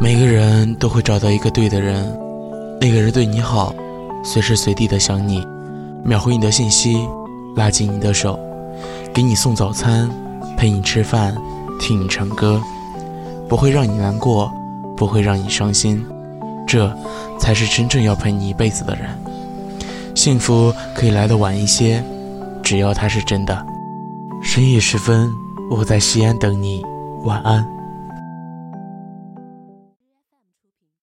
每个人都会找到一个对的人那个人对你好随时随地的想你秒回你的信息拉紧你的手给你送早餐陪你吃饭听你唱歌不会让你难过不会让你伤心这才是真正要陪你一辈子的人。幸福可以来的晚一些只要它是真的。深夜时分我在西安等你晚安。